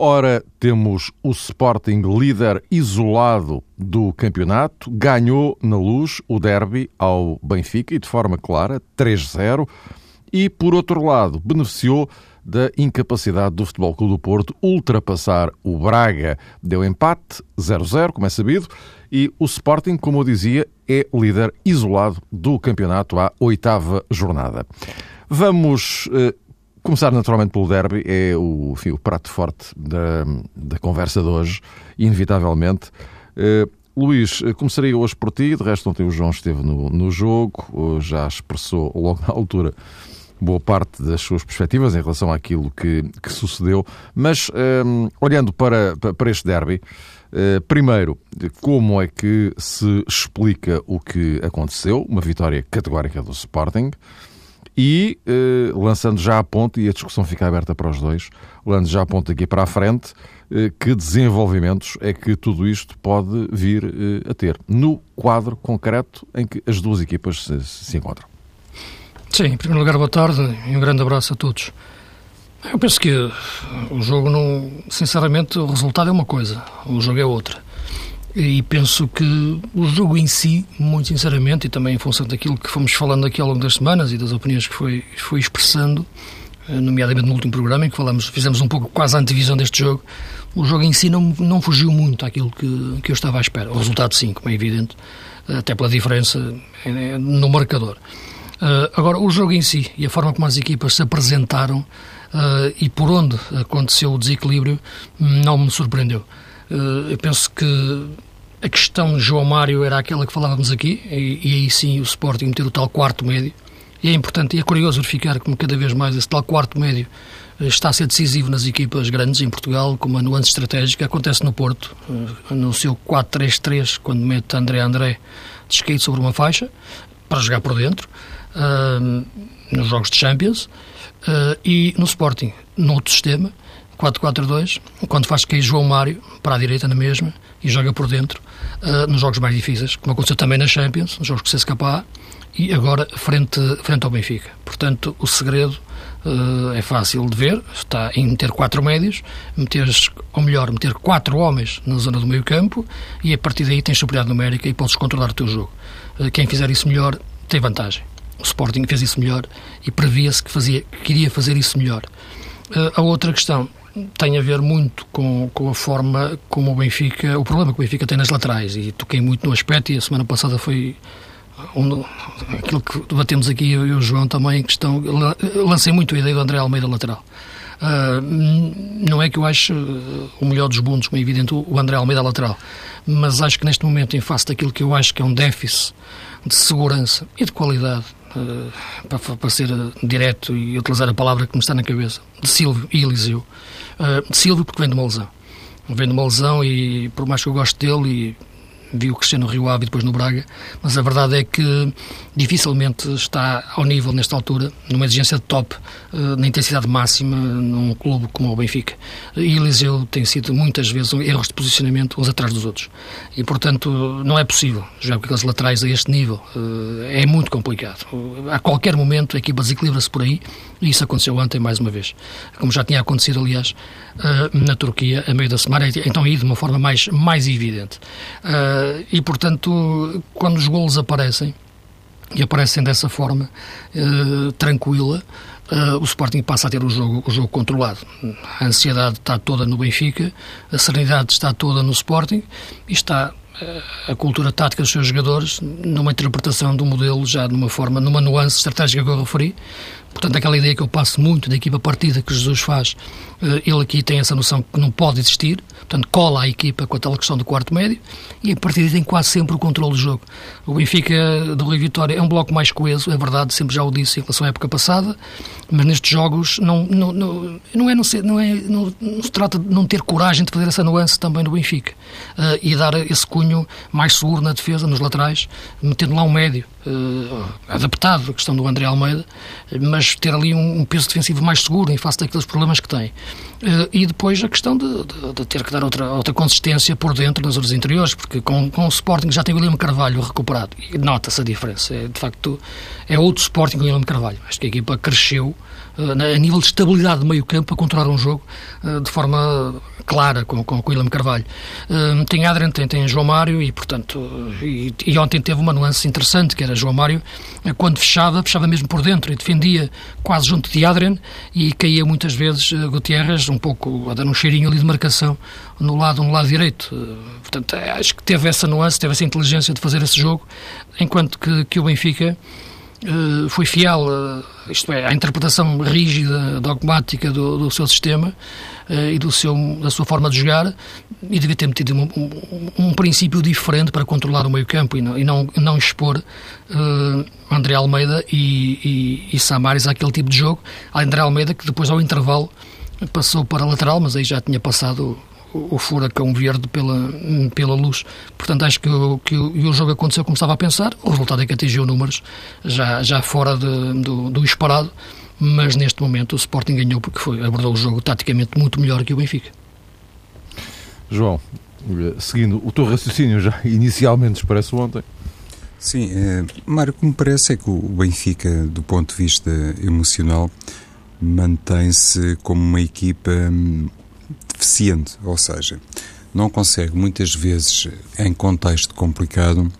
Ora, temos o Sporting líder isolado do campeonato. Ganhou na luz o derby ao Benfica e de forma clara, 3-0. E, por outro lado, beneficiou da incapacidade do Futebol Clube do Porto ultrapassar o Braga. Deu empate, 0-0, como é sabido, e o Sporting, como eu dizia, é líder isolado do campeonato à oitava jornada. Vamos eh, começar naturalmente pelo derby, é o, enfim, o prato forte da, da conversa de hoje, inevitavelmente. Eh, Luís, eh, começaria hoje por ti, de resto ontem o João esteve no, no jogo, já expressou logo na altura boa parte das suas perspectivas em relação àquilo que, que sucedeu, mas um, olhando para, para este derby, uh, primeiro, como é que se explica o que aconteceu, uma vitória categórica do Sporting, e uh, lançando já a ponte, e a discussão fica aberta para os dois, lançando já a ponte aqui para a frente, uh, que desenvolvimentos é que tudo isto pode vir a ter no quadro concreto em que as duas equipas se, se encontram? Sim, em primeiro lugar, boa tarde e um grande abraço a todos. Eu penso que o jogo não. Sinceramente, o resultado é uma coisa, o jogo é outra. E penso que o jogo em si, muito sinceramente, e também em função daquilo que fomos falando aqui ao longo das semanas e das opiniões que foi, foi expressando, eh, nomeadamente no último programa, em que falamos, fizemos um pouco quase a antevisão deste jogo, o jogo em si não, não fugiu muito àquilo que, que eu estava à espera. O resultado, sim, como é evidente, até pela diferença eh, no marcador. Uh, agora, o jogo em si e a forma como as equipas se apresentaram uh, e por onde aconteceu o desequilíbrio não me surpreendeu. Uh, eu penso que a questão de João Mário era aquela que falávamos aqui, e, e, aí sim o Sporting meter o tal quarto médio. E é importante e é curioso verificar como cada vez mais esse tal quarto médio está a ser decisivo nas equipas grandes em Portugal, como a nuance estratégica. Acontece no Porto, no seu 4-3-3, quando mete André André descaído sobre uma faixa, para jogar por dentro nos jogos de Champions e no Sporting, no outro sistema, 4-4-2, quando faz cair João Mário para a direita na mesma e joga por dentro uh, nos jogos mais difíceis, como aconteceu também na Champions, nos jogos com o CSKA e agora frente, frente ao Benfica. Portanto, o segredo uh, é fácil de ver, está em meter quatro médios, meter, ou melhor, meter quatro homens na zona do meio campo e a partir daí tens superioridade numérica e podes controlar o teu jogo. Uh, quem fizer isso melhor tem vantagem. O Sporting fez isso melhor e previa-se que, fazia, que queria fazer isso melhor. Uh, a outra questão tem a ver muito com, com a forma como o Benfica, o problema que o Benfica tem nas laterais, e toquei muito no aspecto, e a semana passada foi um, aquilo que debatemos aqui, eu e o João também, questão, lancei muito a ideia do André Almeida lateral. Uh, não é que eu acho o melhor dos bundos, como é evidente, o André Almeida lateral, mas acho que neste momento, em face daquilo que eu acho que é um déficit de segurança e de qualidade uh, para, para, ser direto e utilizar a palavra que me está na cabeça, de Silvio e Eliseu. Uh, de Silvio porque vem de uma lesão. Vem de uma lesão e por mais que eu goste dele e vi o Cristiano Rio Ave depois no Braga, mas a verdade é que dificilmente está ao nível nesta altura, numa exigência de top, eh, na intensidade máxima, num clube como o Benfica. E Eliseu tem sido muitas vezes erros de posicionamento uns atrás dos outros. E portanto não é possível jogar com aqueles laterais a este nível. Eh, é muito complicado. A qualquer momento a equipa desequilibra-se por aí e isso aconteceu ontem mais uma vez. Como já tinha acontecido, aliás, eh, na Turquia, a meio da semana, então aí de uma forma mais, mais evidente. E portanto, quando os golos aparecem, e aparecem dessa forma uh, tranquila, uh, o Sporting passa a ter o jogo, o jogo controlado. A ansiedade está toda no Benfica, a serenidade está toda no Sporting e está uh, a cultura tática dos seus jogadores numa interpretação do modelo já de uma forma, numa nuance estratégica que eu referi, Portanto, aquela ideia que eu passo muito da equipa partida que Jesus faz, eh, ele aqui tem essa noção que não pode existir, portanto, cola a equipa com a tal questão do quarto médio e a partir daí tem quase sempre o controle do jogo. O Benfica do Rui Vitória é um bloco mais coeso, é verdade, sempre já o disse em relação à época passada, mas nestes jogos não, não, não, não, é, não, se, não, é, não, não se trata de não ter coragem de fazer essa nuance também no Benfica uh, e dar esse cunho mais seguro na defesa, nos laterais, metendo lá um médio adaptado à questão do André Almeida, mas ter ali um, um, peso defensivo mais seguro em face daqueles problemas que tem. Uh, e depois a questão de, de, de, ter que dar outra, outra consistência por dentro nas horas interiores, porque com, com o Sporting já tem o William Carvalho recuperado nota-se a diferença. É, de facto, é outro Sporting com o William Carvalho. Acho que a equipa cresceu a nível de estabilidade de meio campo a controlar um jogo uh, de forma clara com, com, com o William Carvalho. tem Adrian, tem, tem João Mário e, portanto, e, e ontem teve uma nuance interessante, que era João Mário, quando fechava, fechava mesmo por dentro e defendia quase junto de Adrian e caía muitas vezes Gutierrez um pouco a dar um cheirinho ali de marcação no lado, no lado direito. Portanto, eh, acho que teve essa nuance, teve essa inteligência de fazer esse jogo, enquanto que, que o Benfica uh, foi fiel, isto é, à interpretação rígida, dogmática do, do seu sistema e do seu, da sua forma de jogar e devia ter metido um, um, um princípio diferente para controlar o meio campo e não, e não, não expor uh, André Almeida e, e, e Samaris àquele tipo de jogo. André Almeida, que depois ao intervalo passou para a lateral, mas aí já tinha passado o, furacão verde pela, pela luz. Portanto, acho que, o, que o, o jogo aconteceu como estava a pensar. O resultado é que atingiu números já, já fora de, do, do esperado, mas neste momento o Sporting ganhou porque foi, abordou o jogo taticamente muito melhor que o Benfica. João, seguindo o teu raciocínio já inicialmente expresso ontem, Sim, é, Mário, o que me parece é que o Benfica, do ponto de vista emocional, mantém-se como uma equipa hum, deficiente, ou seja, não consegue muitas vezes, em contexto complicado,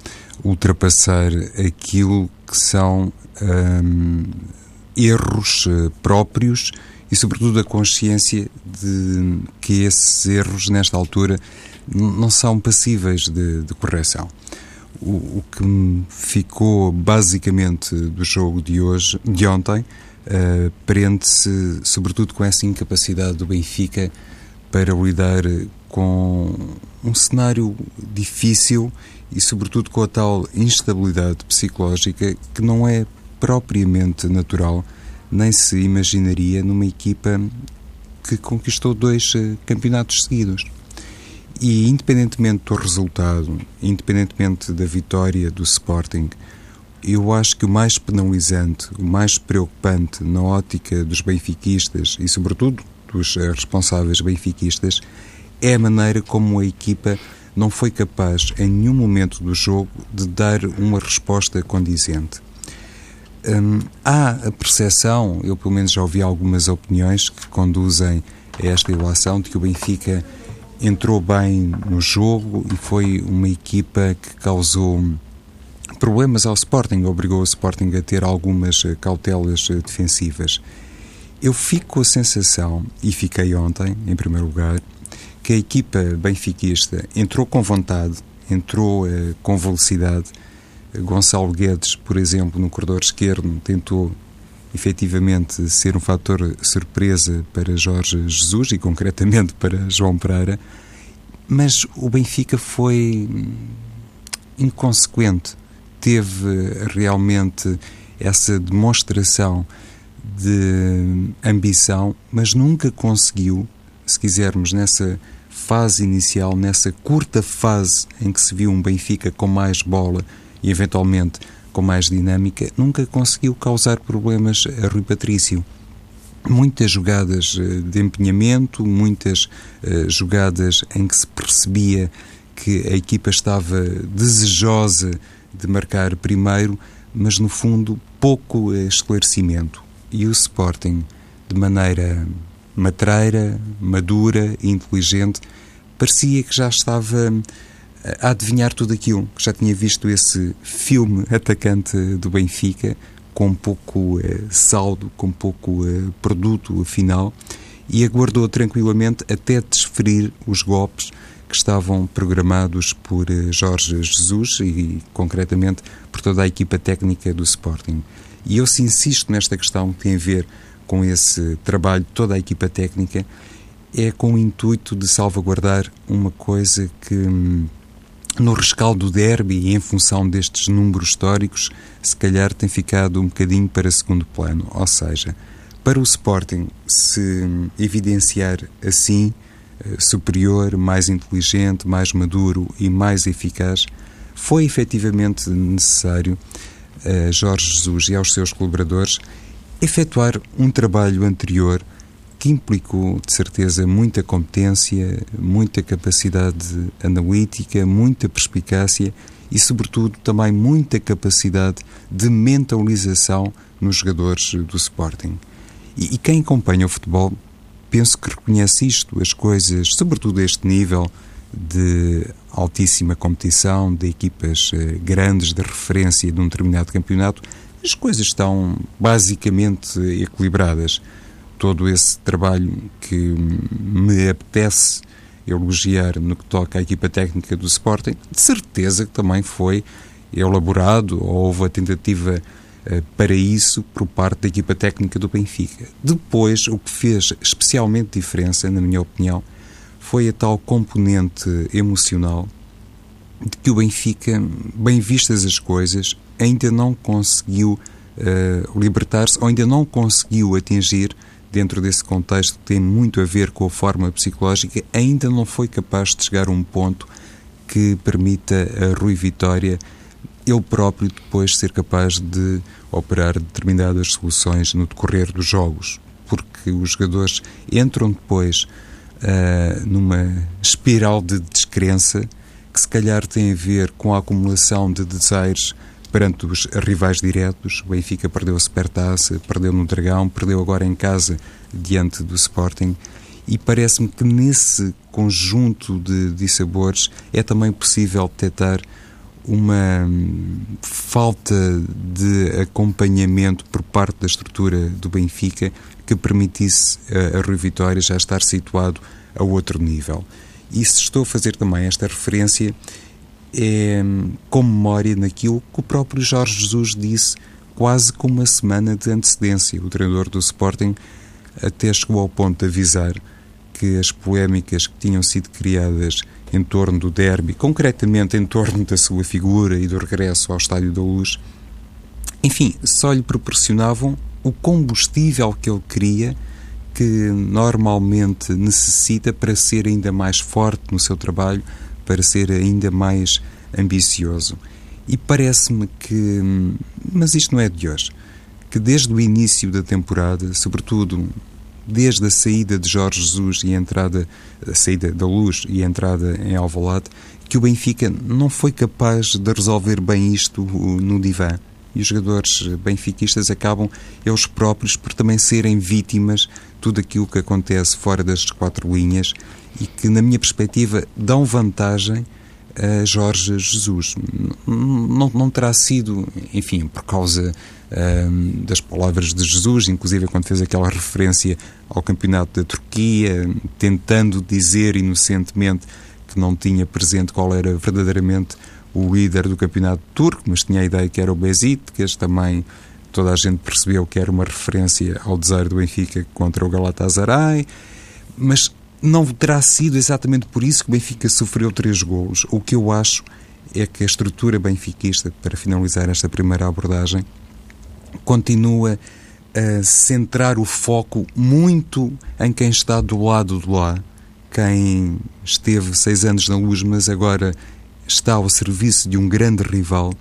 ultrapassar aquilo que são hum, erros eh, próprios e, sobretudo, a consciência de que esses erros, nesta altura, não são passíveis de, de correção. O, o que ficou basicamente do jogo de hoje, de ontem, uh, prende-se sobretudo com essa incapacidade do Benfica para lidar com um cenário difícil e sobretudo com a tal instabilidade psicológica que não é propriamente natural, nem se imaginaria numa equipa que conquistou dois eh, campeonatos seguidos. E independentemente do resultado, independentemente da vitória do Sporting, eu acho que o mais penalizante, o mais preocupante na ótica dos benfiquistas e, sobretudo, dos responsáveis benfiquistas, é a maneira como a equipa não foi capaz, em nenhum momento do jogo, de dar uma resposta condizente. Hum, há a percepção, eu pelo menos já ouvi algumas opiniões que conduzem a esta ilação, de que o Benfica entrou bem no jogo e foi uma equipa que causou problemas ao Sporting, obrigou o Sporting a ter algumas eh, cautelas eh, defensivas. Eu fico com a sensação, e fiquei ontem, em primeiro lugar, que a equipa benfiquista entrou com vontade, entrou uh, com velocidade. Gonçalo Guedes, por exemplo, no corredor esquerdo, tentou efetivamente ser um fator surpresa para Jorge Jesus e concretamente para João Pereira, mas o Benfica foi inconsequente. Teve realmente essa demonstração de ambição, mas nunca conseguiu, se quisermos, nessa fase inicial, nessa curta fase em que se viu um Benfica com mais bola e eventualmente com mais dinâmica, nunca conseguiu causar problemas a Rui Patrício. Muitas jogadas eh, de empenhamento, muitas uh, jogadas em que se percebia que a equipa estava desejosa de marcar primeiro, mas no fundo pouco esclarecimento. E o Sporting, de maneira matreira, madura e inteligente, parecia que já estava a adivinhar tudo aquilo, que já tinha visto esse filme atacante do Benfica, com pouco eh, saldo, com pouco eh, produto final, e aguardou tranquilamente até desferir os golpes que estavam programados por eh, Jorge Jesus e, concretamente, por toda a equipa técnica do Sporting. E eu se insisto nesta questão que tem a ver com esse trabalho de toda a equipa técnica, é com o intuito de salvaguardar uma coisa que, hum, no rescaldo do derby e em função destes números históricos, se calhar tem ficado um bocadinho para segundo plano. Ou seja, para o Sporting se evidenciar assim, eh, superior, mais inteligente, mais maduro e mais eficaz, foi efetivamente necessário a Jorge Jesus e aos seus colaboradores efetuar um trabalho anterior que implicou, de certeza, muita competência, muita capacidade analítica, muita perspicácia e, sobretudo, também muita capacidade de mentalização nos jogadores do Sporting. E, e quem acompanha o futebol penso que reconhece isto, as coisas, sobretudo este nível de altíssima competição, de equipas eh, grandes de referência de um determinado campeonato, as coisas estão basicamente equilibradas. Todo esse trabalho que me apetece elogiar no que toca à equipa técnica do Sporting, de certeza que também foi elaborado, ou houve a tentativa eh, para isso por parte da equipa técnica do Benfica. Depois, o que fez especialmente diferença, na minha opinião, foi a tal componente emocional de que o Benfica, bem vistas as coisas, ainda não conseguiu uh, libertar-se ou ainda não conseguiu atingir, dentro desse contexto que tem muito a ver com a forma psicológica, ainda não foi capaz de chegar a um ponto que permita a Rui Vitória ele próprio depois ser capaz de operar determinadas soluções no decorrer dos jogos, porque os jogadores entram depois uh, numa espiral de descrença que se calhar tem a ver com a acumulação de desejos perante os rivais diretos. O Benfica perdeu a Supertaça, perdeu no Dragão, perdeu agora em casa diante do Sporting. E parece-me que nesse conjunto de dissabores é também possível detectar uma falta de acompanhamento por parte da estrutura do Benfica que permitisse a, a Rui Vitória já estar situado a outro nível. E se estou a fazer também esta referência é com memória naquilo que o próprio Jorge Jesus disse quase com uma semana de antecedência. O treinador do Sporting até chegou ao ponto de avisar que as polémicas que tinham sido criadas em torno do derby, concretamente em torno da sua figura e do regresso ao Estádio da Luz, enfim, só lhe proporcionavam o combustível que ele queria, que normalmente necessita para ser ainda mais forte no seu trabalho, para ser ainda mais ambicioso. E parece-me que, mas isto não é de hoje, que desde o início da temporada, sobretudo desde a saída de Jorge Jesus e a entrada, a saída da luz e a entrada em Alvalade, que o Benfica não foi capaz de resolver bem isto no divã. E os jogadores benfiquistas acabam, eles próprios, por também serem vítimas tudo aquilo que acontece fora das quatro linhas e que, na minha perspectiva, dão vantagem a Jorge Jesus. Não, não terá sido, enfim, por causa das palavras de Jesus, inclusive quando fez aquela referência ao campeonato da Turquia, tentando dizer inocentemente que não tinha presente qual era verdadeiramente o líder do campeonato turco, mas tinha a ideia que era o Besiktas, também toda a gente percebeu que era uma referência ao desejo do Benfica contra o Galatasaray, mas não terá sido exatamente por isso que o Benfica sofreu três golos. O que eu acho é que a estrutura benfiquista, para finalizar esta primeira abordagem, continua a centrar o foco muito em quem está do lado de lá, quem esteve seis anos na luz, mas agora está ao serviço de um grande rival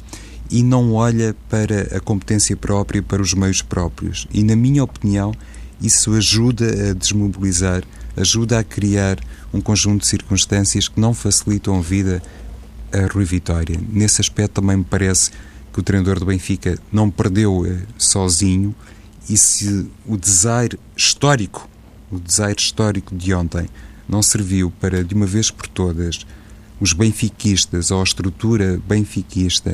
e não olha para a competência própria, para os meios próprios. E, na minha opinião, isso ajuda a desmobilizar, ajuda a criar um conjunto de circunstâncias que não facilitam a vida a Rui Vitória. Nesse aspecto também me parece que o treinador do Benfica não perdeu eh, sozinho e se o desaire histórico, o desaire histórico de ontem, não serviu para, de uma vez por todas, os benfiquistas ou a estrutura benfiquista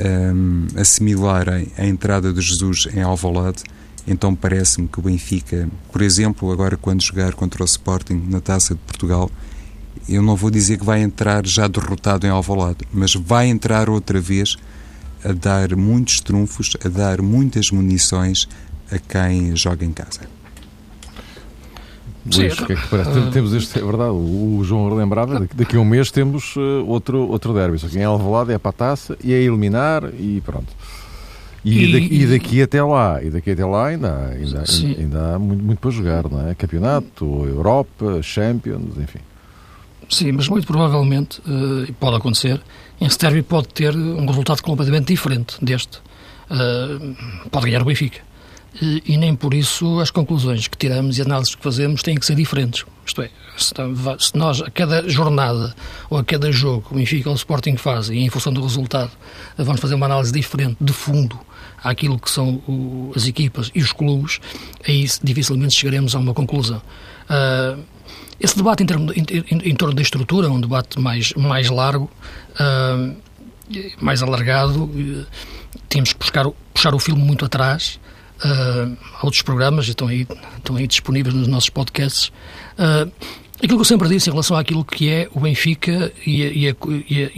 um, assimilarem a entrada de Jesus em Alvalade, então parece-me que o Benfica, por exemplo, agora quando jogar contra o Sporting na Taça de Portugal, eu não vou dizer que vai entrar já derrotado em Alvalade, mas vai entrar outra vez a dar muitos trunfos, a dar muitas munições a quem joga em casa. Luís, o que é que parece? Uh... Temos este, é verdade, o João lembrava, daqui a um mês temos uh, outro, outro derby, só que em Alvalade é para a taça e é eliminar e pronto. E, e, daqui, e, daqui, até lá, e daqui até lá ainda, ainda, ainda, ainda há muito, muito, para jogar, não é? Campeonato, Europa, Champions, enfim. Sim, mas muito provavelmente, uh, pode acontecer, em derby pode ter um resultado completamente diferente deste. Uh, pode ganhar o Benfica e, nem por isso as conclusões que tiramos e análises que fazemos têm que ser diferentes. Isto é, se nós a cada jornada ou a cada jogo o Benfica ou o Sporting fazem e em função do resultado vamos fazer uma análise diferente de fundo àquilo que são o, as equipas e os clubes, aí dificilmente chegaremos a uma conclusão. Uh, esse debate em, termo, em, em, em, torno da estrutura é um debate mais, mais largo, uh, mais alargado. Uh, tínhamos que buscar, puxar o filme muito atrás uh, outros programas, estão aí, estão aí disponíveis nos nossos podcasts. Uh, aquilo que eu sempre disse em relação àquilo que é o Benfica e a, e a, e a,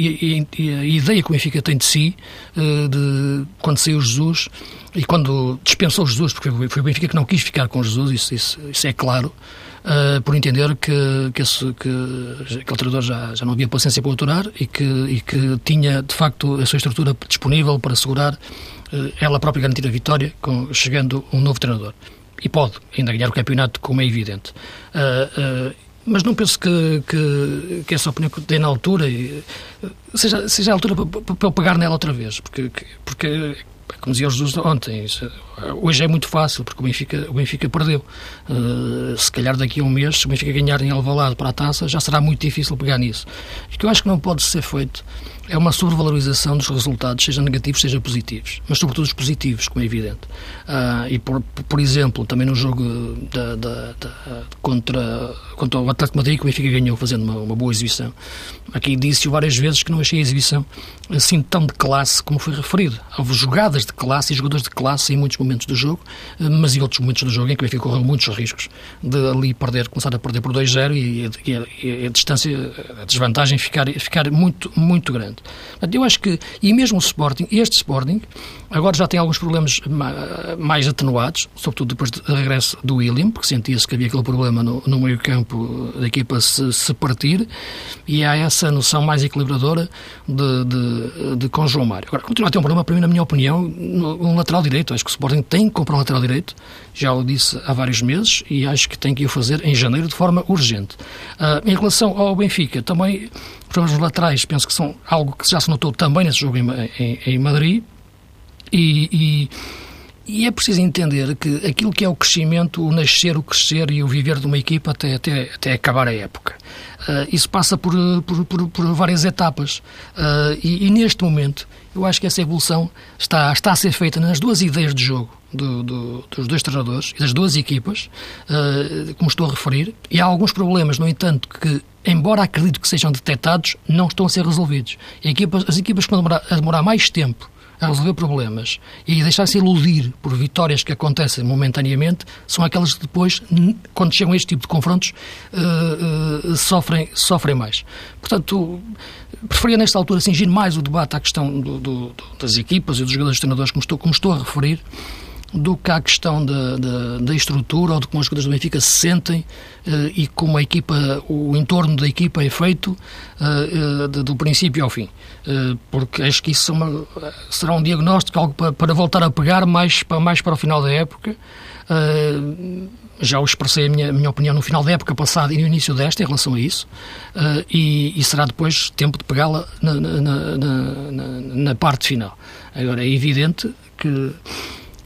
e a ideia que o Benfica tem de si, uh, de quando saiu Jesus e quando dispensou Jesus, porque foi o Benfica que não quis ficar com Jesus, isso, isso, isso é claro. Uh, por entender que, que, esse, que aquele treinador já, já não havia paciência para aturar e que, e que tinha, de facto, a sua estrutura disponível para assegurar ela própria garantir a vitória, com, chegando um novo treinador. E pode ainda ganhar o campeonato, como é evidente. Uh, uh, mas não penso que, que, que, essa opinião que dei na altura seja, seja a altura para, eu pegar nela outra vez, porque, porque como dizia Jesus ontem, hoje é muito fácil, porque o Benfica, o Benfica perdeu. Uh, se calhar daqui a um mês, se o Benfica ganhar em Alvalade para a taça, já será muito difícil pegar nisso. O que eu acho que não pode ser feito é uma sobrevalorização dos resultados, seja negativos, seja positivos, mas sobretudo os positivos, como é evidente. Uh, e, por, por exemplo, também no jogo da, da, da, contra, contra o Atlético Madrid, que o Benfica ganhou fazendo uma, uma boa exibição. Aqui disse várias vezes que não achei a exibição assim tão de classe como foi referido. Houve jogadas de classe e jogadores de classe em muitos momentos do jogo, ah, mas em outros momentos do jogo em que o Benfica correu muitos riscos de ali perder, começar a perder por 2-0 e, e, e, a distância, a desvantagem ficar, ficar muito, muito grande. Eu acho que, e mesmo o Sporting, este Sporting, agora já tem alguns problemas mais atenuados, sobretudo depois do regresso do William, porque sentia-se que havia aquele problema no, no meio-campo da equipa se, se partir, e há essa noção mais equilibradora de, de, de com João Mário. Agora, continua a ter um problema, para mim, na minha opinião, um lateral direito. Acho que o Sporting tem que comprar um lateral direito, já o disse há vários meses, e acho que tem que o fazer em janeiro de forma urgente. Uh, em relação ao Benfica, também problemas laterais penso que são algo que já se notou também nesse jogo em, em, em Madrid e, e, e, é preciso entender que aquilo que é o crescimento, o nascer, o crescer e o viver de uma equipa até, até, até acabar a época. Uh, isso passa por, por, por, por várias etapas uh, e, e, neste momento eu acho que essa evolução está, está a ser feita nas duas ideias de jogo do, do, dos dois treinadores e das duas equipas, uh, como estou a referir, e há alguns problemas, no entanto, que embora acredito que sejam detectados, não estão a ser resolvidos. Equipas, as equipas que vão demorar, a demorar mais tempo a resolver problemas e deixar-se iludir por vitórias que acontecem momentaneamente são aquelas que depois, quando chegam a este tipo de confrontos, uh, uh, sofrem, sofrem mais. Portanto, preferia nesta altura cingir mais o debate à questão do, do, das equipas e dos jogadores treinadores, como estou, como estou a referir, do que à questão da, da, da, estrutura ou de como os jogadores do Benfica se sentem uh, e como a equipa, o entorno da equipa é feito uh, uh, do princípio ao fim. porque acho que isso uma, será um diagnóstico, algo para, para, voltar a pegar mais para, mais para o final da época. já o expressei a minha, minha opinião no final da época passada e no início desta em relação a isso, e, e, será depois tempo de pegá-la na, na, na, na parte final. Agora, é evidente que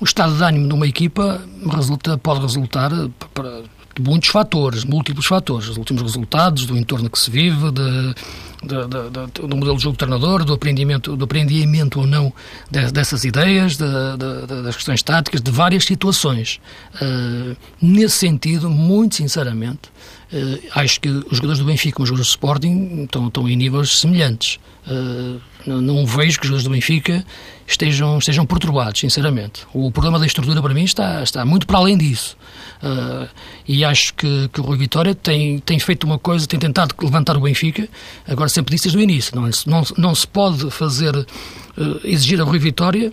o estado de ânimo de uma equipa resulta, pode resultar eh, de muitos fatores, múltiplos fatores. Os últimos resultados, do entorno que se vive, de, de, de, do modelo de jogo do treinador, do aprendimento, do aprendimento ou não dessas ideias, das questões táticas, de várias situações. Uh, nesse sentido, muito sinceramente, uh, acho que os jogadores do Benfica e os jogadores do Sporting estão, estão em níveis semelhantes. Uh, Não, não vejo que os jogadores do Benfica estejam, estejam perturbados, sinceramente. O problema da estrutura para mim está, está muito para além disso. Uh, e acho que, que o Rui Vitória tem, tem feito uma coisa, tem tentado levantar o Benfica, agora sempre disse desde o início, não, não, não se pode fazer, uh, exigir a Rui Vitória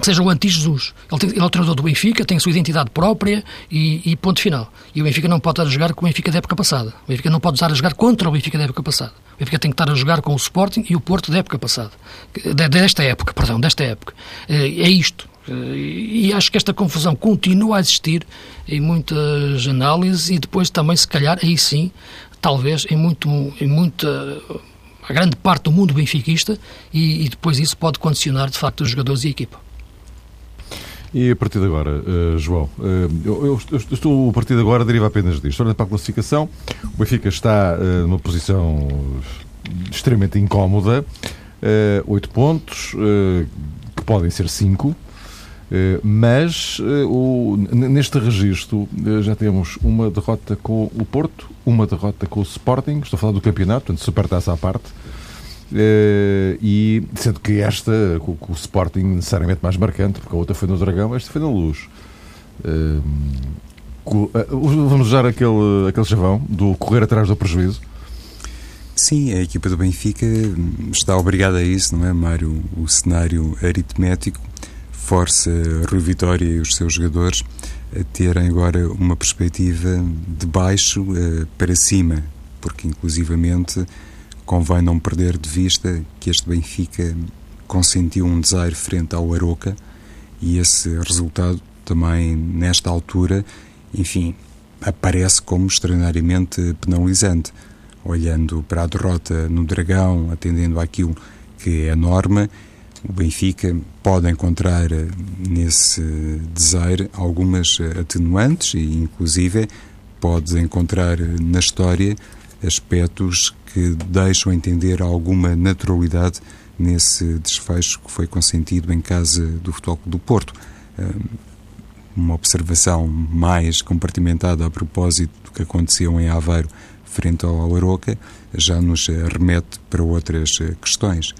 que seja o anti-Jesus. Ele, ele, é o treinador do Benfica, tem a sua identidade própria e, e, ponto final. E o Benfica não pode estar a jogar com o Benfica da época passada. O Benfica não pode estar a jogar contra o Benfica da época passada. O Benfica tem que estar a jogar com o Sporting e o Porto da época passada. Desta época, perdão, desta época. É, é isto. E acho que esta confusão continua a existir em muitas análises e depois também, se calhar, aí sim, talvez, em, muito, em muita a grande parte do mundo benfiquista e, e, depois isso pode condicionar de facto os jogadores e a equipa. E a partir de agora, uh, João, uh, eu, estou a partir de agora deriva apenas disto. Olhando para a classificação, o Benfica está uh, numa posição extremamente incómoda, oito pontos, que podem ser cinco, mas neste registro já temos uma derrota com o Porto, uma derrota com o Sporting, estou a falar do campeonato, portanto, supertaça à parte, Uh, e sendo que esta, com, com, o Sporting necessariamente mais marcante, porque a outra foi no Dragão, esta foi na Luz. Uh, vamos usar aquele, aquele chavão do correr atrás do prejuízo. Sim, a equipa do Benfica está obrigada a isso, não é, Mário? O cenário aritmético força Rui Vitória e os seus jogadores a terem agora uma perspectiva de baixo para cima, porque inclusivamente Convém não perder de vista que este Benfica consentiu um desaire frente ao Aroca e esse resultado também, nesta altura, enfim, aparece como extraordinariamente penalizante. Olhando para a derrota no Dragão, atendendo àquilo que é a norma, o Benfica pode encontrar nesse desaire algumas atenuantes e, inclusive, pode encontrar na história aspectos que deixam entender alguma naturalidade nesse desfecho que foi consentido em casa do Futebol do Porto. Uma observação mais compartimentada a propósito do que aconteceu em Aveiro frente ao Aroca já nos remete para outras questões.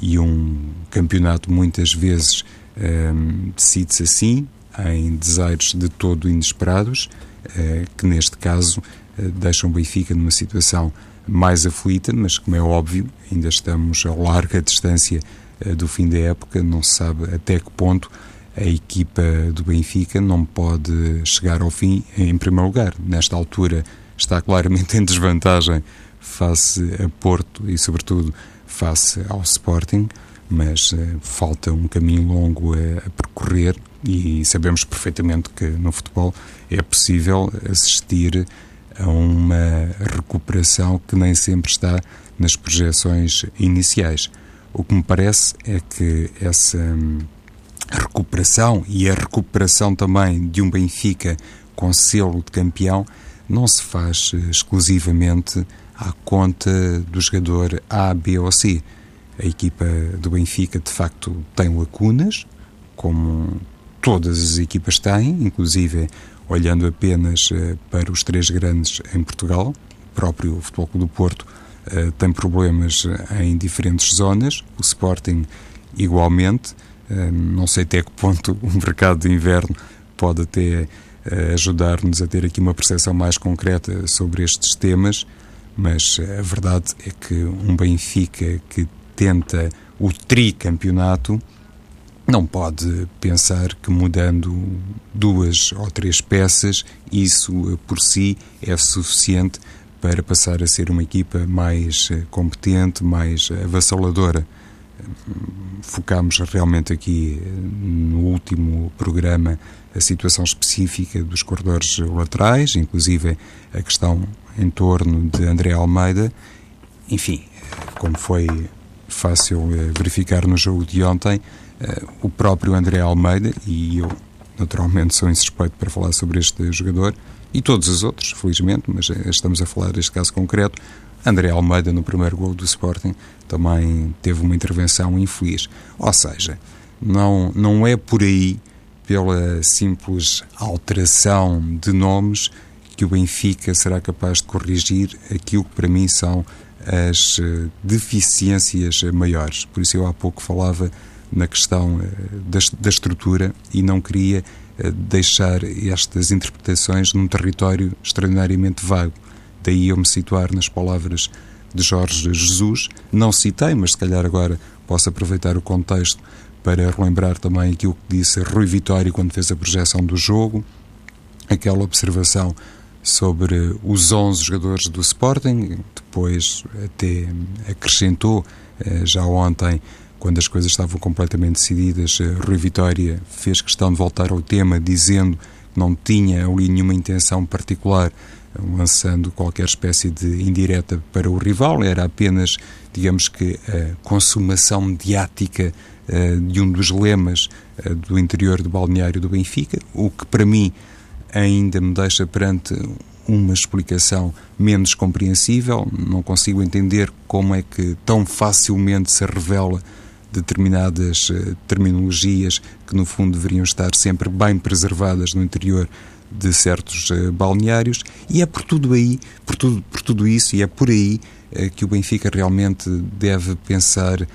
E um campeonato muitas vezes um, decide-se assim, em desaires de todo inesperados, uh, que neste caso deixam o Benfica numa situação mais aflita, mas como é óbvio, ainda estamos a larga distância eh, do fim da época, não se sabe até que ponto a equipa do Benfica não pode chegar ao fim em primeiro lugar. Nesta altura está claramente em desvantagem face a Porto e, sobretudo, face ao Sporting, mas uh, falta um caminho longo a, percorrer e sabemos perfeitamente que no futebol é possível assistir a uma recuperação que nem sempre está nas projeções iniciais. O que me parece é que essa hum, recuperação e a recuperação também de um Benfica com selo de campeão não se faz eh, exclusivamente à conta do jogador A, B ou C. A equipa do Benfica, de facto, tem lacunas, como todas as equipas têm, inclusive olhando apenas uh, para os três grandes em Portugal, próprio Futebol Clube do Porto uh, tem problemas eh, em diferentes zonas, o Sporting igualmente, não sei até que ponto o mercado de inverno pode até ajudar-nos a ter aqui uma percepção mais concreta sobre estes temas, mas a verdade é que um Benfica que tenta o tricampeonato não pode pensar que mudando duas ou três peças, isso eh, por si é suficiente para passar a ser uma equipa mais eh, competente, mais avassaladora. Focámos realmente aqui eh, no último programa a situação específica dos corredores laterais, inclusive a questão em torno de André Almeida. Enfim, como foi fácil verificar no jogo de ontem, o próprio André Almeida, e eu naturalmente sou insuspeito para falar sobre este jogador, e todos os outros, felizmente, mas eh, estamos a falar deste caso concreto. André Almeida, no primeiro gol do Sporting, também teve uma intervenção infeliz. Ou seja, não, não é por aí, pela simples alteração de nomes, que o Benfica será capaz de corrigir aquilo que para mim são as deficiências maiores. Por isso eu há pouco falava na questão da, da estrutura e não queria deixar estas interpretações num território extraordinariamente vago. Daí eu me situar nas palavras de Jorge Jesus. Não citei, mas se calhar agora posso aproveitar o contexto para relembrar também aquilo que disse Rui Vitória quando fez a projeção do jogo, aquela observação sobre os 11 jogadores do Sporting, depois até acrescentou eh, já ontem quando as coisas estavam completamente decididas, eh, Rui Vitória fez questão de voltar ao tema, dizendo que não tinha ali nenhuma intenção particular, eh, lançando qualquer espécie de indireta para o rival, era apenas, digamos que, a consumação mediática uh, de um dos lemas do interior do balneário do Benfica, o que para mim ainda me deixa perante uma explicação menos compreensível, não consigo entender como é que tão facilmente se revela determinadas uh, terminologias que, no fundo, deveriam estar sempre bem preservadas no interior de certos uh, balneários, e é por tudo aí, por tudo, por tudo isso, e é por aí uh, que o Benfica realmente deve pensar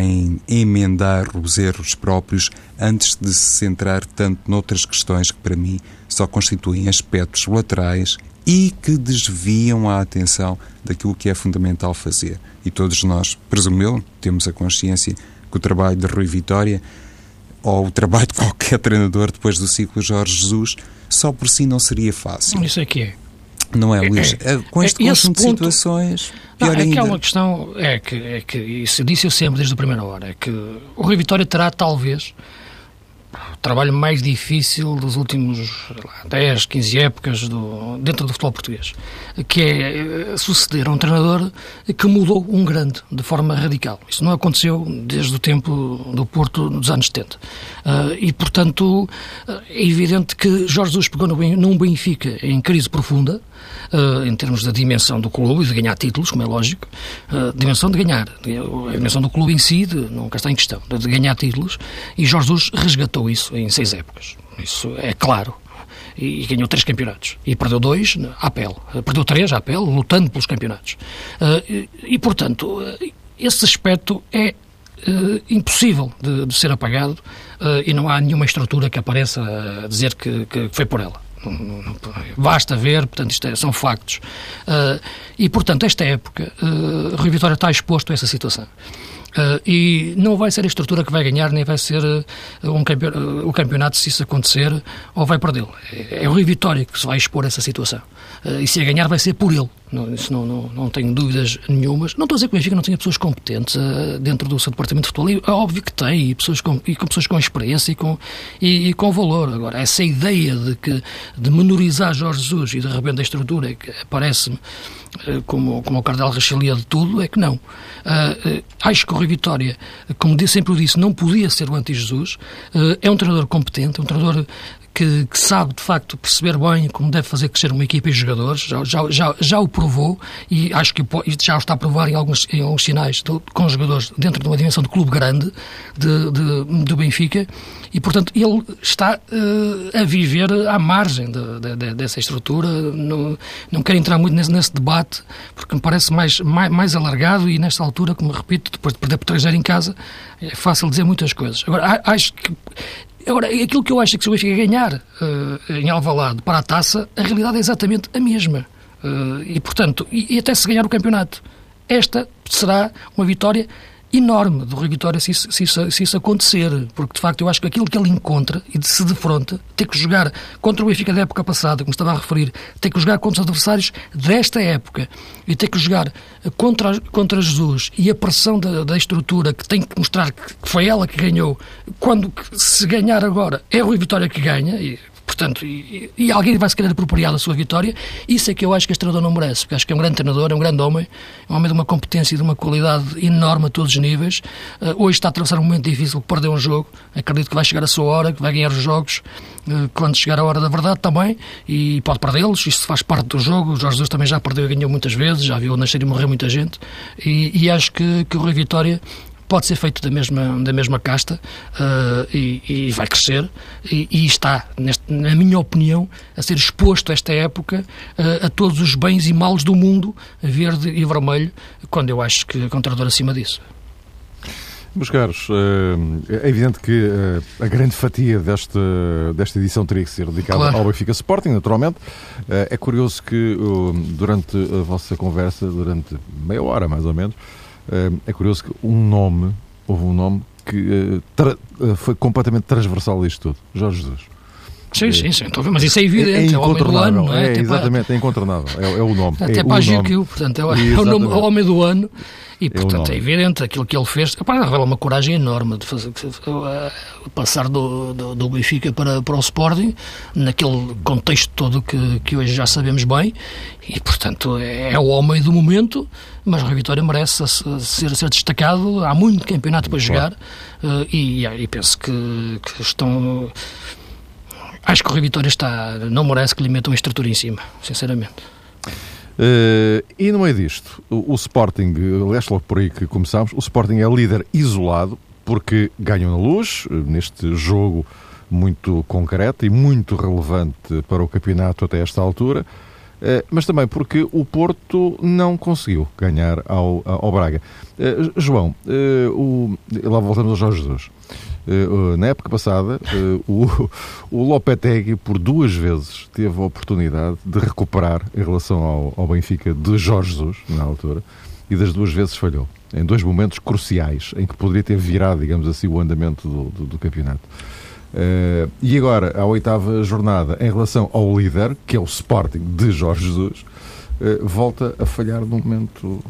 em emendar os erros próprios antes de se centrar tanto noutras questões que, para mim, só constituem aspectos laterais e que desviam a atenção daquilo que é fundamental fazer. E todos nós, presumo eu, temos a consciência que o trabalho de Rui Vitória ou o trabalho de qualquer treinador depois do ciclo Jorge Jesus só por si não seria fácil. Isso é que é. Não é, Luís? É, é, com este é, conjunto ponto, de situações. Não, é ainda. uma questão, é que, é que isso disse eu sempre desde a primeira hora, é que o Rui Vitória terá talvez trabalho mais difícil dos últimos lá, 10, 15 épocas do, dentro do futebol português, que é eh, suceder a um treinador que mudou um grande de forma radical. Isso não aconteceu desde o tempo do Porto dos anos 70. Uh, eh, e, portanto, eh, é evidente que Jorge Jesus pegou no, num Benfica em crise profunda, uh, em termos da dimensão do clube e de ganhar títulos, como é lógico, uh, dimensão de ganhar, a dimensão do clube em si de, nunca está em questão, de ganhar títulos, e Jorge Jesus resgatou isso em seis épocas. Isso é claro. E, ganhou três campeonatos. E perdeu dois à pele. Perdeu três à pele, lutando pelos campeonatos. E, e, portanto, esse aspecto é Uh, impossível de, de, ser apagado uh, e não há nenhuma estrutura que apareça a dizer que, que foi por ela. Basta ver, portanto, isto é, são factos. Uh, e, portanto, esta época, uh, Rui Vitória está exposto a essa situação. Uh, e não vai ser a estrutura que vai ganhar, nem vai ser uh, um campe uh, o campeonato se isso acontecer ou vai perdê-lo. É, é o Rui Vitória que se vai expor a essa situação. e se a ganhar vai ser por ele. Não, isso não, não, não tenho dúvidas nenhumas. Não estou a dizer que o Benfica não tenha pessoas competentes dentro do seu departamento de futebol. É óbvio que tem, e, pessoas com, e com pessoas com experiência e com, e, e, com valor. Agora, essa ideia de, que, de menorizar Jorge Jesus e de repente a estrutura que parece-me como, como o Cardel Rachelia de tudo, é que não. Uh, acho que o Rui Vitória, como sempre o disse, não podia ser o anti-Jesus. Uh, é um treinador competente, um treinador que, que, sabe, de facto, perceber bem como deve fazer crescer uma equipa e jogadores, já, já, já, já o provou e acho que já o está a provar em alguns, em alguns sinais de, com jogadores dentro de uma dimensão de clube grande de, de, do Benfica e, portanto, ele está uh, a viver à margem de, de, dessa estrutura. Não, não quero entrar muito nesse, nesse, debate porque me parece mais, mais, mais alargado e, nesta altura, como repito, depois de perder por 3 em casa, é fácil dizer muitas coisas. Agora, acho que Agora, aquilo que eu acho é que se o Benfica ganhar uh, em Alvalade para a taça, a realidade é exatamente a mesma. Uh, e, portanto, e, e, até se ganhar o campeonato. Esta será uma vitória enorme do Rui Vitória se isso, se, isso, se isso, acontecer, porque de facto eu acho que aquilo que ele encontra e se defronta, ter que jogar contra o Benfica da época passada, como estava a referir, ter que jogar contra os adversários desta época e ter que jogar contra, contra Jesus e a pressão da, da estrutura que tem que mostrar que foi ela que ganhou, quando se ganhar agora é o Rui Vitória que ganha, e Portanto, e, e, alguém vai se querer apropriar da sua vitória. Isso é que eu acho que este treinador não merece, porque acho que é um grande treinador, é um grande homem, é um homem de uma competência e de uma qualidade enorme a todos os níveis. Uh, hoje está a atravessar um momento difícil, perdeu um jogo. Acredito que vai chegar a sua hora, que vai ganhar os jogos uh, quando chegar a hora da verdade também, e pode perdê-los. Isto faz parte do jogo. O Jorge Jesus também já perdeu e ganhou muitas vezes, já viu nascer e morrer muita gente. E, e acho que, que o Rui Vitória pode ser feito da mesma, da mesma casta uh, e, e, vai crescer e, e está, neste, na minha opinião, a ser exposto esta época uh, a todos os bens e males do mundo, verde e vermelho, quando eu acho que contrador acima disso. Meus caros, eh, é evidente que a grande fatia desta, desta edição teria que ser dedicada claro. ao Benfica Sporting, naturalmente. É curioso que durante a vossa conversa, durante meia hora mais ou menos, é curioso que um nome, houve um nome que foi completamente transversal a isto tudo: Jorge Jesus. Sim, sim, sim. Mas isso é evidente, é, é o homem do ano, não é? é exatamente, é incontornável. É, é, o nome. Até é para a GQ, portanto, é, o, é nome, o homem do ano. E, portanto, é evidente aquilo que ele fez. Epá, revela uma coragem enorme de fazer, passar do, do, do, Benfica para, para o Sporting, naquele contexto todo que, que hoje já sabemos bem. E, portanto, é, é o homem do momento, mas o Vitória merece ser, ser destacado. Há muito campeonato para jogar uh, e, e penso que, que estão. Acho que o Rui Vitória está, não merece que lhe metam uma estrutura em cima, sinceramente. Uh, e no meio disto, o, o Sporting, aliás, logo por aí que começámos, o Sporting é líder isolado porque ganham na luz, neste jogo muito concreto e muito relevante para o campeonato até esta altura, uh, mas também porque o Porto não conseguiu ganhar ao, ao Braga. Uh, João, o, lá voltamos ao Jorge Jesus. Eh, na época passada, eh, o, o Lopetegui, por duas vezes, teve a oportunidade de recuperar em relação ao, ao Benfica de Jorge Jesus, na altura, e das duas vezes falhou. Em dois momentos cruciais, em que poderia ter virado, digamos assim, o andamento do, do, do campeonato. Uh, e agora, a oitava jornada, em relação ao líder, que é o Sporting de Jorge Jesus, uh, volta a falhar num momento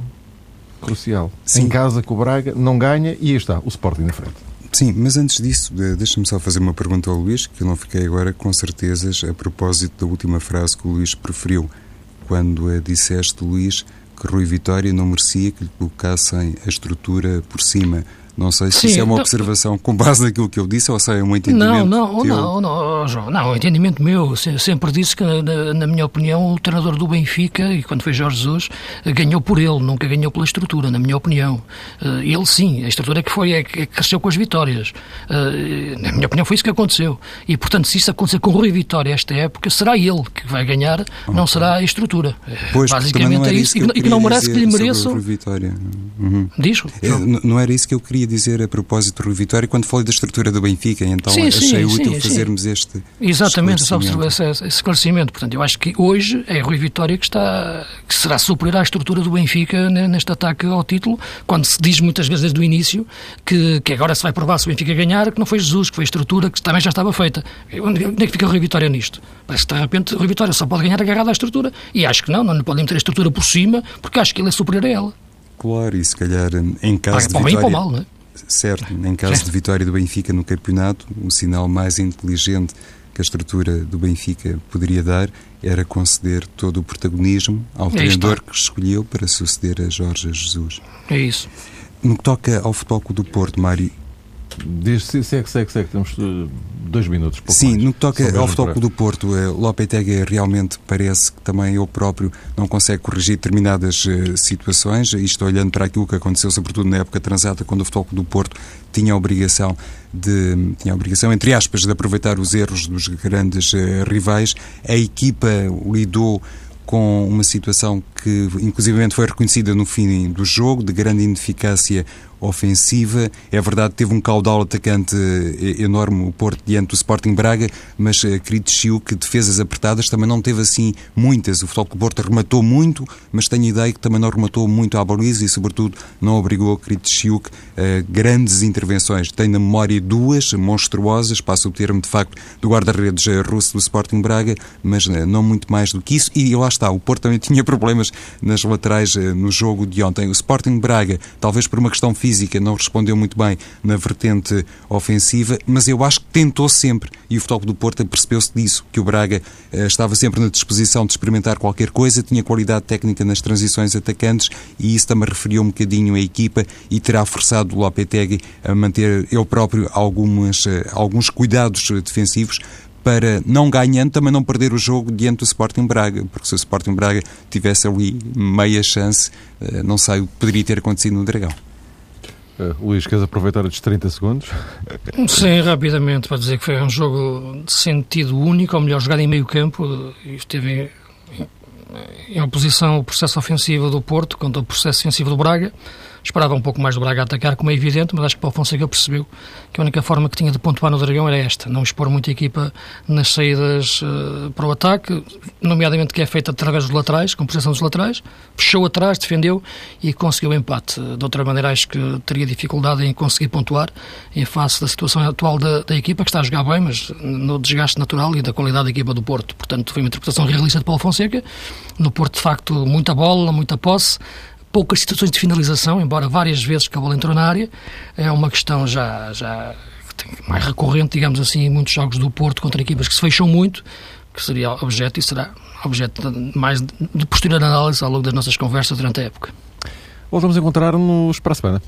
crucial. Sim. Em casa com o Braga, não ganha e aí está, o Sporting na frente. Sim, mas antes disso, deixa-me só fazer uma pergunta ao Luís, que eu não fiquei agora com certezas a propósito da última frase que o Luís preferiu. Quando a disseste, Luís, que Rui Vitória não merecia que lhe colocassem a estrutura por cima. Não sei se Sim, isso é uma não, observação com base naquilo que eu disse ou se é um entendimento. Não, não, não, não, João. Não, o entendimento meu. Sempre disse que, na, na, minha opinião, o treinador do Benfica, e quando foi Jorge Jesus, ganhou por ele, nunca ganhou pela estrutura, na minha opinião. Eh, ele sim, a estrutura é que foi, é que cresceu com as vitórias. Eh, na minha opinião, foi isso que aconteceu. E, portanto, se isso acontecer com o Rui Vitória esta época, será ele que vai ganhar, okay. não será a estrutura. Pois, Basicamente é isso. E que, não merece que lhe mereçam. Uhum. Diz? É, não era isso que eu queria dizer a propósito do Rui Vitória quando falei da estrutura do Benfica, então sim, achei sim, útil sim, fazermos este Exatamente, esclarecimento. Esse, esse esclarecimento. Portanto, eu acho que hoje é Rui Vitória que, está, que será superior à estrutura do Benfica neste ataque ao título, quando se diz muitas vezes desde o início que, que agora se vai provar se o Benfica ganhar, que não foi Jesus, que foi a estrutura que também já estava feita. Onde, onde é que fica o Rui Vitória nisto? Parece que de repente o Rui Vitória só pode ganhar agarrado à estrutura. E acho que não, não podem meter a estrutura por cima, porque acho que ele é superior a ela. Claro, e se calhar em caso ah, de vitória... Para o mal, não é? Certo, em caso de vitória do Benfica no campeonato, o sinal mais inteligente que a estrutura do Benfica poderia dar era conceder todo o protagonismo ao treinador que escolheu para suceder a Jorge Jesus. É isso. No que toca ao Futebol Clube do Porto, Mário, Diz, segue, segue, segue, temos uh, dois minutos. Sim, mais. no que toca ao Futebol do Porto, uh, Lopetegui realmente parece que também ele próprio não consegue corrigir determinadas uh, situações, isto olhando para aquilo que aconteceu, sobretudo na época transata, quando o Futebol do Porto tinha a obrigação de, tinha a obrigação, entre aspas, de aproveitar os erros dos grandes uh, rivais, a equipa lidou com uma situação que inclusivamente foi reconhecida no fim do jogo, de grande ineficácia ofensiva. É verdade, teve um caudal atacante eh, enorme o Porto diante do Sporting Braga, mas uh, Chiu, que defesas apertadas também não teve assim muitas. O Futebol do Porto rematou muito, mas tenho a ideia que também não rematou muito à baliza e, sobretudo, não obrigou Chiu a uh, grandes intervenções. Tenho na memória duas monstruosas, passo o termo de facto do guarda-redes eh, russo do Sporting Braga, mas não muito mais do que isso. E lá está, o Porto também tinha problemas nas laterais no jogo de ontem. O Sporting Braga, talvez por uma questão física, física não respondeu muito bem na vertente ofensiva, mas eu acho que tentou sempre e o Futebol do Porto percebeu-se disso, que o Braga eh, estava sempre na disposição de experimentar qualquer coisa, tinha qualidade técnica nas transições atacantes e isso também referiu um bocadinho a equipa e terá forçado o Lopetegui a manter ele próprio algumas, eh, alguns cuidados defensivos para, não ganhando, também não perder o jogo diante do Sporting Braga, porque se o Sporting Braga tivesse ali meia chance, eh, não sei o que poderia ter acontecido no Dragão. Uh, Luís, queres aproveitar estes 30 segundos? Sim, rapidamente, para dizer que foi um jogo de sentido único, ou melhor, jogado em meio campo, esteve em oposição ao processo ofensivo do Porto contra o processo defensivo do Braga. Esperava um pouco mais do Braga atacar, como é evidente, mas acho que o Fonseca percebeu que a única forma que tinha de pontuar no Dragão era esta, não expor muita equipa nas saídas uh, para o ataque, nomeadamente que é feita através dos laterais, com posição dos laterais, fechou atrás, defendeu e conseguiu o empate. De outra maneira, acho que teria dificuldade em conseguir pontuar em face da situação atual da, da equipa, que está a jogar bem, mas no desgaste natural e da qualidade da equipa do Porto. Portanto, foi uma interpretação realista de Paulo Fonseca. No Porto, de facto, muita bola, muita posse, poucas situações de finalização, embora várias vezes que a bola entrou na área. É uma questão já, já mais recorrente, digamos assim, em muitos jogos do Porto contra equipas que se fecham muito, que seria objeto e será objeto mais de posterior análise ao longo das nossas conversas durante a época. Voltamos a encontrar-nos para a semana.